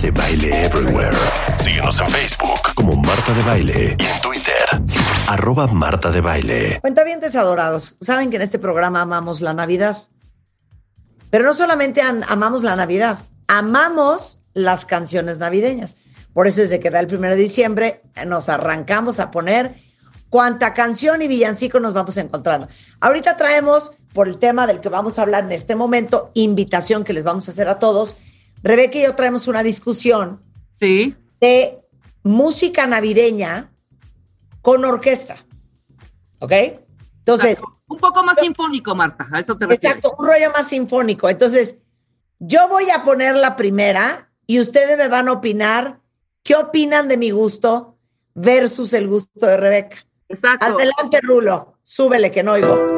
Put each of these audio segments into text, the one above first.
De Baile Everywhere. Síguenos en Facebook como Marta de Baile y en Twitter, arroba Marta de Baile. Cuentavientes adorados, saben que en este programa amamos la Navidad. Pero no solamente amamos la Navidad, amamos las canciones navideñas. Por eso desde que da el primero de diciembre eh, nos arrancamos a poner cuánta canción y villancico nos vamos encontrando. Ahorita traemos, por el tema del que vamos a hablar en este momento, invitación que les vamos a hacer a todos. Rebeca y yo traemos una discusión Sí. de música navideña con orquesta. ¿Ok? Entonces, Exacto. Un poco más sinfónico, Marta, a eso te refieres. exacto, un rollo más sinfónico. Entonces, yo voy a poner la primera y ustedes me van a opinar qué opinan de mi gusto versus el gusto de Rebeca. Exacto. Adelante, Rulo, súbele que no oigo.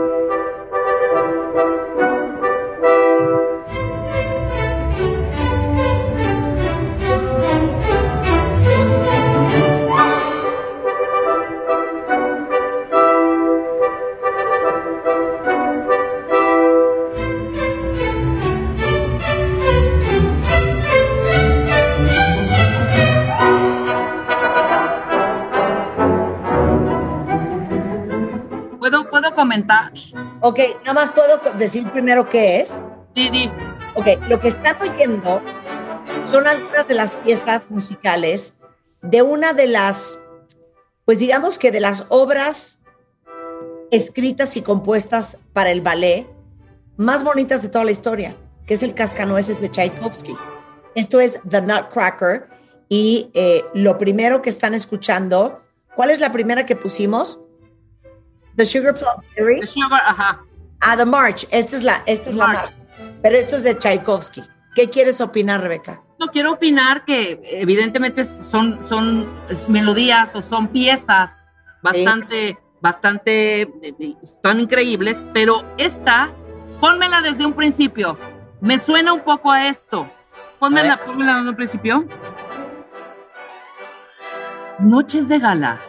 Comentar? Ok, nada más puedo decir primero qué es. Sí, di. Ok, lo que están oyendo son algunas de las piezas musicales de una de las, pues digamos que de las obras escritas y compuestas para el ballet más bonitas de toda la historia, que es el Cascanueces de Tchaikovsky. Esto es The Nutcracker y eh, lo primero que están escuchando, ¿cuál es la primera que pusimos? The Sugar Plum Fairy. The Sugar, ajá. Ah, The March. Esta es la, esta es la March. Pero esto es de Tchaikovsky. ¿Qué quieres opinar, Rebeca? No quiero opinar que evidentemente son, son melodías o son piezas bastante, bastante, están increíbles, pero esta, pónmela desde un principio. Me suena un poco a esto. Pónmela, A pónmela desde un principio. Noches de gala.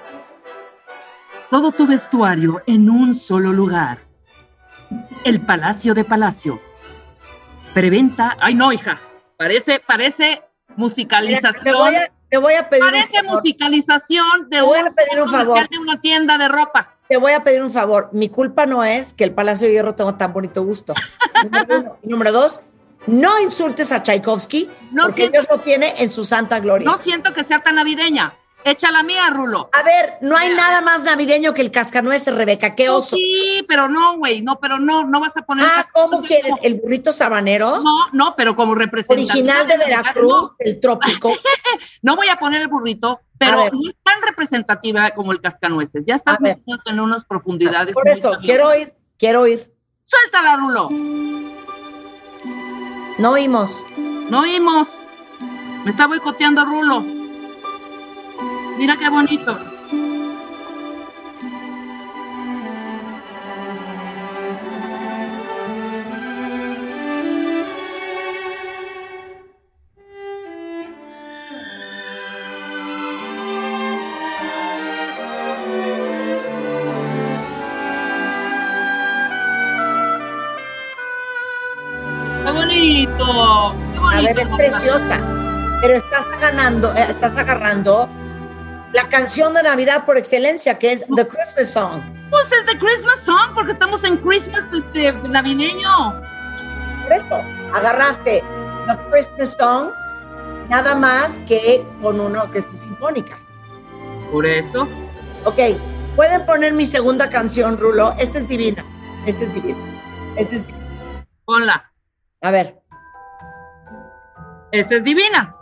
Todo tu vestuario en un solo lugar. El Palacio de Palacios. Preventa. Ay, no, hija. Parece, parece musicalización. Te voy a, te voy a pedir un Parece musicalización de voy un, a pedir un favor. de una tienda de ropa. Te voy a pedir un favor. Mi culpa no es que el Palacio de Hierro tenga tan bonito gusto. Número uno. Número dos, no insultes a Tchaikovsky No porque siento, Dios lo tiene en su santa gloria. no siento que sea tan navideña. Echa la mía, Rulo. A ver, no hay Mira. nada más navideño que el cascanueces, Rebeca. ¡Qué No, oso! sí, pero no, güey, no, pero no, no vas a poner. Ah, ¿cómo quieres? como- ¿El burrito sabanero? No, no, pero como representante. Original de Veracruz, del trópico. No voy a poner el burrito, pero no es tan representativa como el cascanueces. Ya estás metiendo en unas profundidades. Por eso, quiero oír, quiero oír. Suéltala, Rulo. No oímos. No oímos. Me está boicoteando Rulo. Mira qué bonito. Qué bonito. A ver, es preciosa. Pero estás ganando, eh, estás agarrando la canción de Navidad por excelencia, que es The Christmas Song. Pues es de Christmas Song, porque estamos en Christmas este, navideño. Por eso, agarraste The Christmas Song nada más que con una orquesta sinfónica. Por eso. Ok, pueden poner mi segunda canción, Rulo. Esta es divina. Esta es divina. Esta es divina. Ponla. A ver. Esta es divina.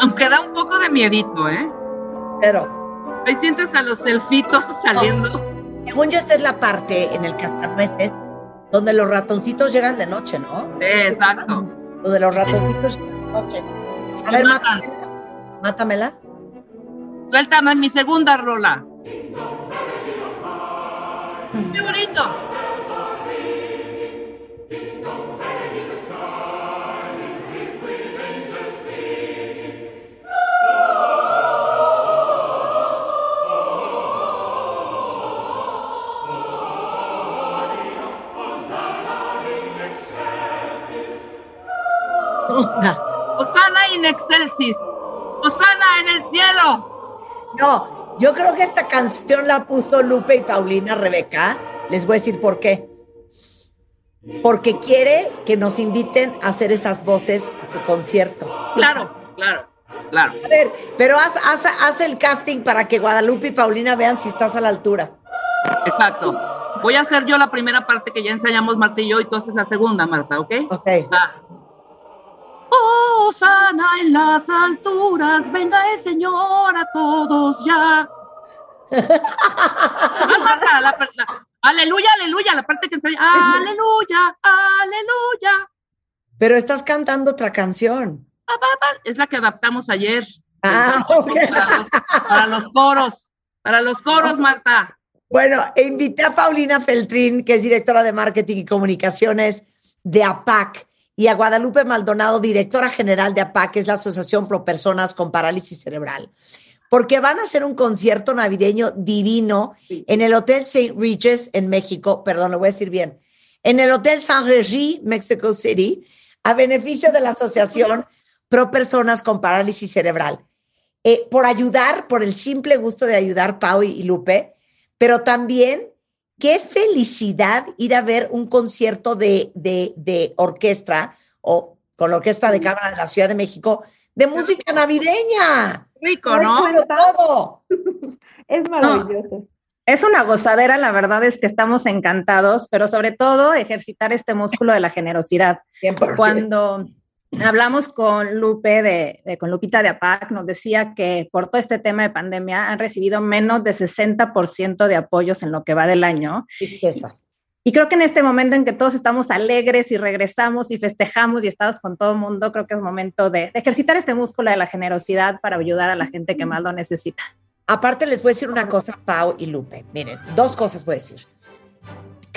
Aunque da un poco de miedito, ¿eh? Pero, Ahí sientes a los elfitos saliendo. según yo, esta es la parte en el cascanueces donde los ratoncitos llegan de noche, ¿no? Exacto. Lo de los ratoncitos llegan de noche. A ver, matan. mátamela. Mátamela. Suéltame mi segunda rola. ¡Qué bonito! Osana in excelsis. Osana en el cielo. No, yo creo que esta canción la puso Lupe y Paulina Rebeca. Les voy a decir por qué. Porque quiere que nos inviten a hacer esas voces a su concierto. Claro, claro, claro. A ver, pero haz, haz, haz el casting para que Guadalupe y Paulina vean si estás a la altura. Exacto. Voy a hacer yo la primera parte que ya ensayamos Marta y yo, y tú haces la segunda, Marta, ¿ok? Ok. Va. Sana en las alturas, venga el Señor a todos ya. Ah, Marta, la- la- aleluya, aleluya, la parte que. Aleluya, aleluya. Pero estás cantando otra canción. Es la que adaptamos ayer. Ah, ok. Para los, para los coros, para los coros, Marta. Bueno, invité a Paulina Feltrín, que es directora de marketing y comunicaciones de APAC, y a Guadalupe Maldonado, directora general de APAC, que es la Asociación Pro Personas con Parálisis Cerebral, porque van a hacer un concierto navideño divino en el Hotel St. Regis en México, perdón, lo voy a decir bien, en el Hotel San Regis, Mexico City, a beneficio de la Asociación Pro Personas con Parálisis Cerebral. Eh, por ayudar, por el simple gusto de ayudar, Pau y- y Lupe, pero también qué felicidad ir a ver un concierto de, de, de orquesta o con la Orquesta de Cámara de la Ciudad de México de música navideña. Rico, ¿no? Todo. Es maravilloso. Es una gozadera, la verdad es que estamos encantados, pero sobre todo ejercitar este músculo de la generosidad. 100%. Cuando hablamos con Lupe, de, de- con Lupita de APAC, nos decía que por todo este tema de pandemia han recibido menos de 60% de apoyos en lo que va del año. Tristeza. Y creo que en este momento en que todos estamos alegres y regresamos y festejamos y estamos con todo el mundo, creo que es momento de, de ejercitar este músculo de la generosidad para ayudar a la gente que más lo necesita. Aparte, les voy a decir una cosa, Pau y Lupe. Miren, dos cosas voy a decir.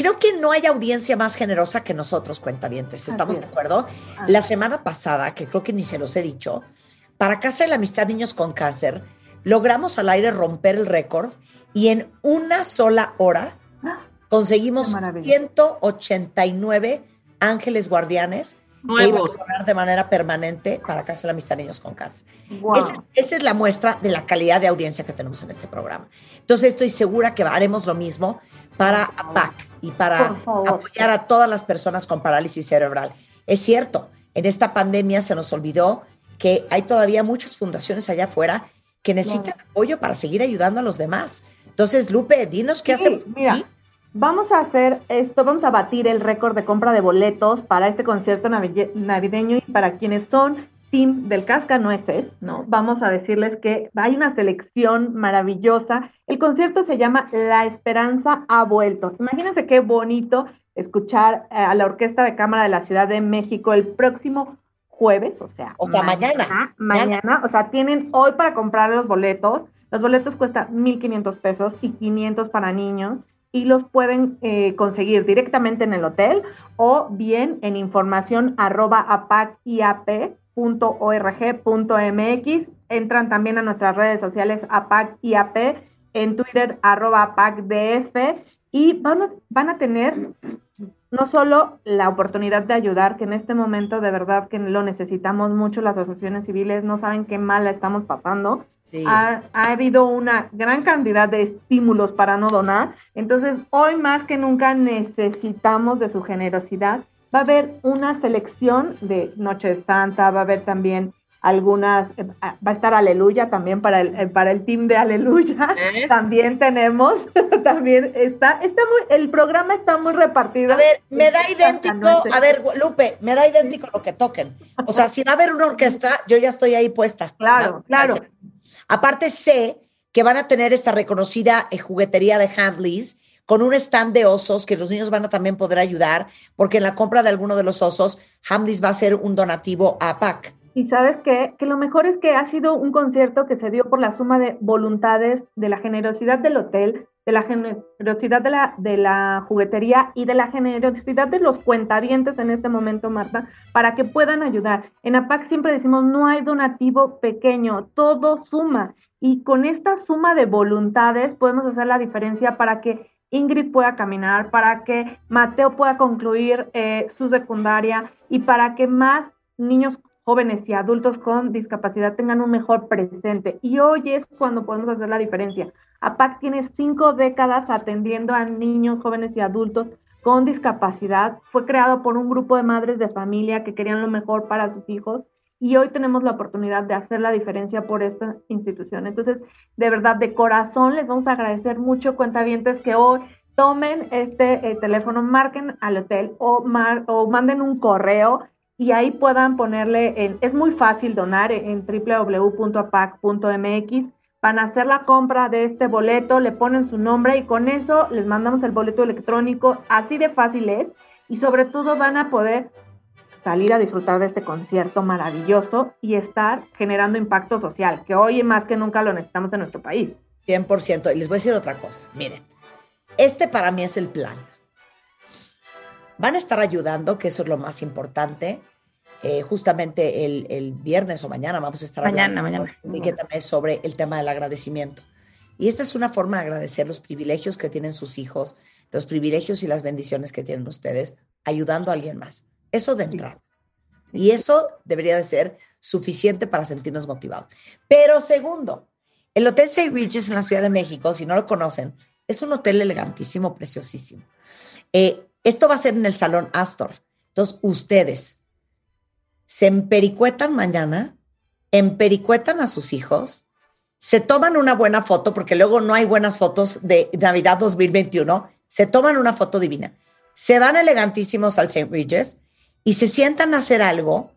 Creo que no hay audiencia más generosa que nosotros, cuentavientes. ¿Estamos Así de acuerdo? La semana pasada, que creo que ni se los he dicho, para Casa de la Amistad Niños con Cáncer, logramos al aire romper el récord y en una sola hora conseguimos Qué maravilla. 189 ángeles guardianes de manera permanente para Casa de la Amistad Niños con Cáncer. Wow. Esa, esa es la muestra de la calidad de audiencia que tenemos en este programa. Entonces estoy segura que haremos lo mismo para. APAC y para apoyar a todas las personas con parálisis cerebral. Es cierto, en esta pandemia se nos olvidó que hay todavía muchas fundaciones allá afuera que necesitan apoyo para seguir ayudando a los demás. Entonces, Lupe, dinos qué Sí, hacemos. mira, aquí. Vamos a hacer esto, vamos a batir el récord de compra de boletos para este concierto navideño y para quienes son team del Cascanueces, ¿no? Vamos a decirles que hay una selección maravillosa. El concierto se llama La Esperanza ha vuelto. Imagínense qué bonito escuchar eh, a la Orquesta de Cámara de la Ciudad de México el próximo jueves, o sea, O sea, mañana. Mañana, o sea, tienen hoy para comprar los boletos. Los boletos cuestan 1.500 pesos y 500 para niños y los pueden eh, conseguir directamente en el hotel o bien en información arroba apaciap.org.mx. Entran también a nuestras redes sociales apaciap, en Twitter arroba apacdf y van van a tener no solo la oportunidad de ayudar, que en este momento de verdad que lo necesitamos mucho, las asociaciones civiles no saben qué mal la estamos pasando, Sí. ha, ha habido una gran cantidad de estímulos para no donar. Entonces, hoy más que nunca necesitamos de su generosidad. Va a haber una selección de Noche Santa, va a haber también algunas, eh, va a estar Aleluya también para el, eh, para el team de Aleluya. ¿Eh? También tenemos, también está, está muy, el programa está muy repartido. A ver, me da Este idéntico, cascanueces. a ver, Lupe, me da idéntico lo que toquen. O sea, si va a haber una orquesta, yo ya estoy ahí puesta. Claro, ¿no? claro. Aparte sé que van a tener esta reconocida juguetería de Handleys con un stand de osos que los niños van a también poder ayudar, porque en la compra de alguno de los osos, Handleys va a ser un donativo a PAC. Y sabes qué? Que lo mejor es que ha sido un concierto que se dio por la suma de voluntades, de la generosidad del hotel, de la generosidad de la, de la juguetería y de la generosidad de los cuentavientes en este momento, Marta, para que puedan ayudar. En APAC siempre decimos, no hay donativo pequeño, todo suma. Y con esta suma de voluntades podemos hacer la diferencia para que Ingrid pueda caminar, para que Mateo pueda concluir eh, su secundaria y para que más niños jóvenes y adultos con discapacidad tengan un mejor presente. Y hoy es cuando podemos hacer la diferencia. APAC tiene cinco décadas atendiendo a niños, jóvenes y adultos con discapacidad. Fue creado por un grupo de madres de familia que querían lo mejor para sus hijos y hoy tenemos la oportunidad de hacer la diferencia por esta institución. Entonces, de verdad, de corazón les vamos a agradecer mucho, cuentavientes, que hoy tomen este eh, teléfono, marquen al hotel o, o manden un correo y ahí puedan ponerle, es muy fácil donar en www.apac.mx, van a hacer la compra de este boleto, le ponen su nombre y con eso les mandamos el boleto electrónico, así de fácil es, y sobre todo van a poder salir a disfrutar de este concierto maravilloso y estar generando impacto social, que hoy más que nunca lo necesitamos en nuestro país. 100%. Y les voy a decir otra cosa. Miren, este para mí es el plan. Van a estar ayudando, que eso es lo más importante. Eh, justamente el, viernes o mañana vamos a estar mañana, mañana. también sobre el tema del agradecimiento. Y esta es una forma de agradecer los privilegios que tienen sus hijos, los privilegios y las bendiciones que tienen ustedes, ayudando a alguien más. Eso de entrada. Y eso debería de ser suficiente para sentirnos motivados. Pero segundo, el Hotel St. Regis en la Ciudad de México, si no lo conocen, es un hotel elegantísimo, preciosísimo. Eh, esto va a ser en el Salón Astor. Entonces, ustedes se empericuetan mañana, empericuetan a sus hijos, se toman una buena foto, porque luego no hay buenas fotos de Navidad 2021, se toman una foto divina, se van elegantísimos al St. Regis y se sientan a hacer algo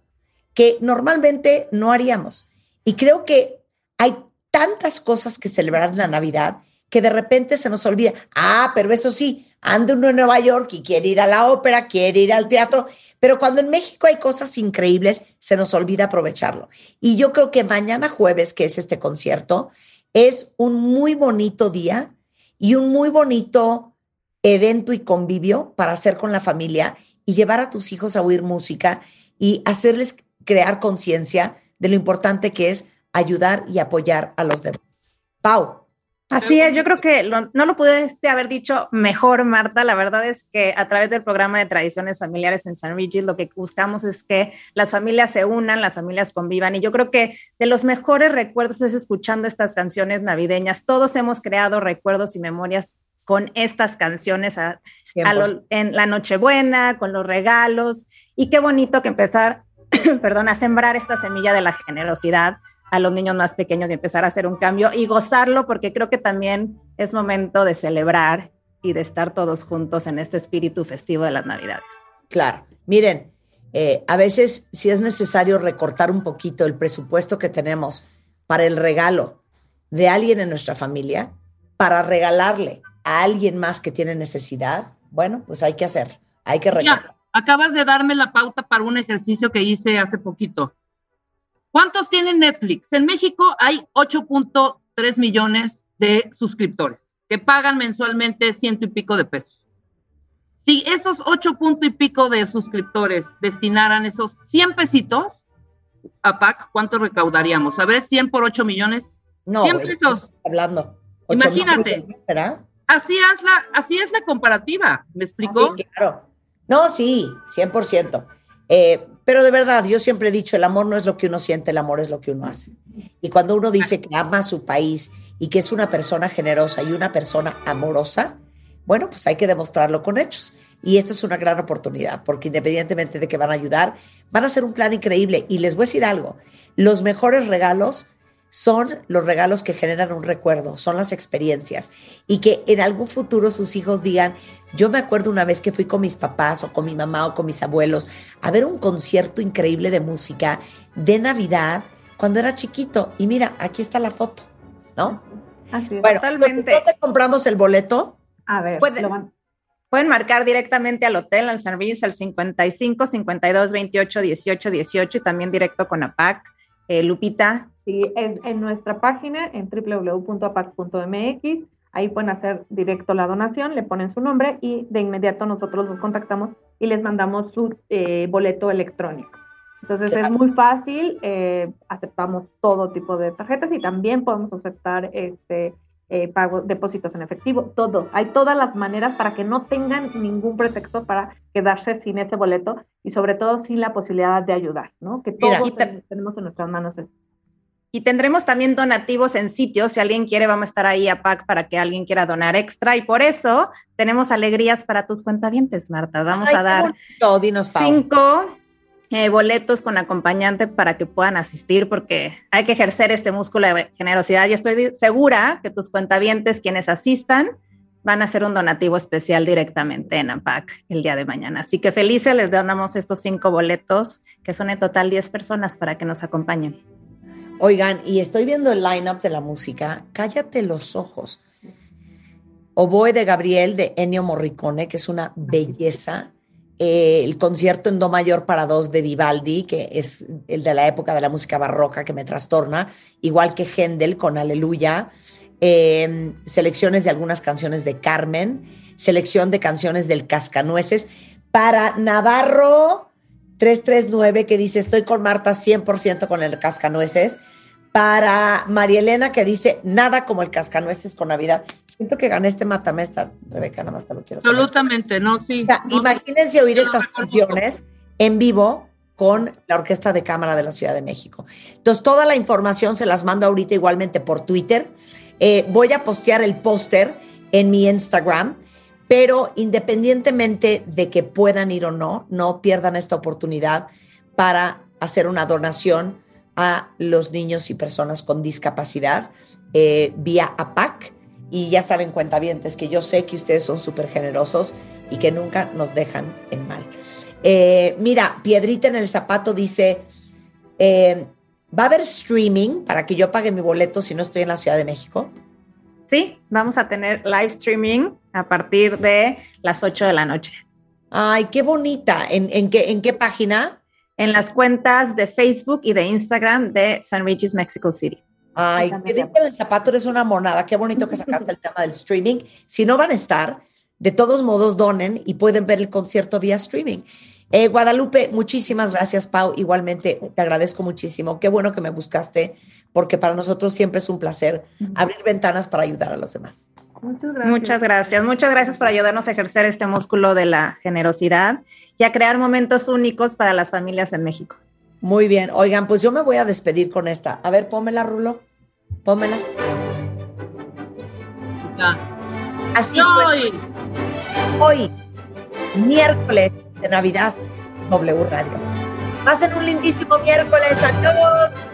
que normalmente no haríamos. Y creo que hay tantas cosas que celebrar la Navidad que de repente se nos olvida. Ah, pero eso sí, anda uno en Nueva York y quiere ir a la ópera, quiere ir al teatro, pero cuando en México hay cosas increíbles, se nos olvida aprovecharlo. Y yo creo que mañana jueves, que es este concierto, es un muy bonito día y un muy bonito evento y convivio para hacer con la familia y llevar a tus hijos a oír música y hacerles crear conciencia de lo importante que es ayudar y apoyar a los demás. Pau. Así es, yo creo que no lo pudiste haber dicho mejor, Marta. La verdad es que a través del programa de tradiciones familiares en San Regis lo que buscamos es que las familias se unan, las familias convivan. Y yo creo que de los mejores recuerdos es escuchando estas canciones navideñas. Todos hemos creado recuerdos y memorias con estas canciones en la Nochebuena, con los regalos. Y qué bonito que empezar, perdón, a sembrar esta semilla de la generosidad a los niños más pequeños y empezar a hacer un cambio y gozarlo, porque creo que también es momento de celebrar y de estar todos juntos en este espíritu festivo de las Navidades. Claro, miren, eh, a veces si es necesario recortar un poquito el presupuesto que tenemos para el regalo de alguien en nuestra familia, para regalarle a alguien más que tiene necesidad, bueno, pues hay que hacer, hay que recordar. acabas de darme la pauta para un ejercicio que hice hace poquito. ¿Cuántos tienen Netflix? En México hay 8.3 millones de suscriptores que pagan mensualmente ciento y pico de pesos. Si esos ocho punto y pico de suscriptores destinaran esos 100 pesitos a PAC, ¿cuánto recaudaríamos? A ver, 100 por 8 millones. No, 100 pesos. Hablando. Imagínate. Así es la, así es la comparativa, ¿me explicó? claro. No, sí, 100%. Eh, pero de verdad, yo siempre he dicho, el amor no es lo que uno siente, el amor es lo que uno hace. Y cuando uno dice que ama a su país y que es una persona generosa y una persona amorosa, bueno, pues hay que demostrarlo con hechos. Y esta es una gran oportunidad, porque independientemente de que van a ayudar, van a ser un plan increíble. Y les voy a decir algo, los mejores regalos son los regalos que generan un recuerdo, son las experiencias y que en algún futuro sus hijos digan, yo me acuerdo una vez que fui con mis papás o con mi mamá o con mis abuelos a ver un concierto increíble de música de Navidad cuando era chiquito y mira, aquí está la foto, ¿no? Así bueno, totalmente. ¿Dónde compramos el boleto? A ver, pueden, marcar directamente al hotel, al servicio, al 55 52 28 18 18 y también directo con APAC. Eh, Lupita, Sí, es en nuestra página, en www.apac.mx, ahí pueden hacer directo la donación, le ponen su nombre y de inmediato nosotros los contactamos y les mandamos su eh, boleto electrónico. Entonces es muy fácil, eh, aceptamos todo tipo de tarjetas y también podemos aceptar este, eh, pago, depósitos en efectivo, todo. Hay todas las maneras para que no tengan ningún pretexto para quedarse sin ese boleto y sobre todo sin la posibilidad de ayudar, ¿no? Que todos tenemos en nuestras manos y tendremos también donativos en sitios. Si alguien quiere, vamos a estar ahí a PAC para que alguien quiera donar extra. Y por eso tenemos alegrías para tus cuentavientes, Marta. Vamos a dar cinco eh, boletos con acompañante para que puedan asistir, porque hay que ejercer este músculo de generosidad. Y estoy segura que tus cuentavientes, quienes asistan, van a hacer un donativo especial directamente en APAC el día de mañana. Así que felices les donamos estos cinco boletos, que son en total 10 personas para que nos acompañen. Oigan, y estoy viendo el line-up de la música. Cállate los ojos. Oboe de Gabriel de Ennio Morricone, que es una belleza. Eh, el concierto en Do mayor para dos de Vivaldi, que es el de la época de la música barroca que me trastorna, igual que Händel con Aleluya. Eh, selecciones de algunas canciones de Carmen, selección de canciones del Cascanueces. Para Navarro, 339 que dice, estoy con Marta 100% con el cascanueces. Para María Elena que dice, nada como el cascanueces con Navidad. Siento que gané este matamesta, Rebeca, nada más te lo quiero. Absolutamente, no, sí. imagínense oír estas canciones en vivo con la Orquesta de Cámara de la Ciudad de México. Entonces, toda la información se las mando ahorita igualmente por Twitter. Eh, voy a postear el póster en mi Instagram pero independientemente de que puedan ir o no, no pierdan esta oportunidad para hacer una donación a los niños y personas con discapacidad eh, vía APAC. Y ya saben, cuentavientes, que yo sé que ustedes son súper generosos y que nunca nos dejan en mal. Eh, mira, Piedrita en el zapato dice, eh, ¿va a haber streaming para que yo pague mi boleto si no estoy en la Ciudad de México? Sí, vamos a tener live streaming a partir de las 8 de la noche. Ay, qué bonita. ¿En, qué, ¿En qué página? En las cuentas de Facebook y de Instagram de San Regis, Mexico City. Ay, qué el zapato eres una monada. Qué bonito que sacaste el tema del streaming. Si no van a estar, de todos modos donen y pueden ver el concierto vía streaming. Eh, Guadalupe, muchísimas gracias, Pau. Igualmente, te agradezco muchísimo. Qué bueno que me buscaste, porque para nosotros siempre es un placer abrir ventanas para ayudar a los demás. Muchas gracias. Muchas gracias. por ayudarnos a ejercer este músculo de la generosidad y a crear momentos únicos para las familias en México. Muy bien. Oigan, pues yo me voy a despedir con esta. A ver, pómela, Rulo. Pómela. Así hoy. Hoy, miércoles de Navidad, W Radio. Pasen un lindísimo miércoles. Adiós.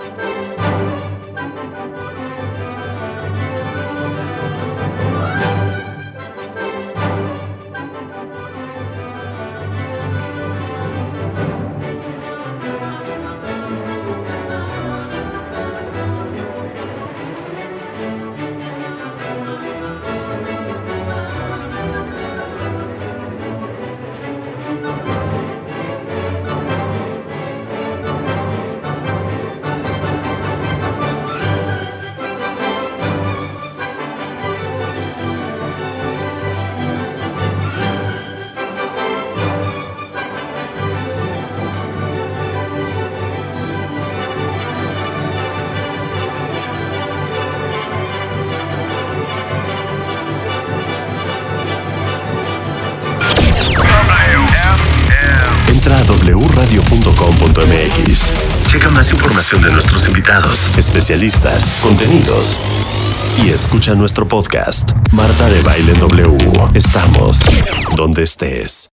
De nuestros invitados, especialistas, contenidos y escucha nuestro podcast. Marta de Baile W. Estamos donde estés.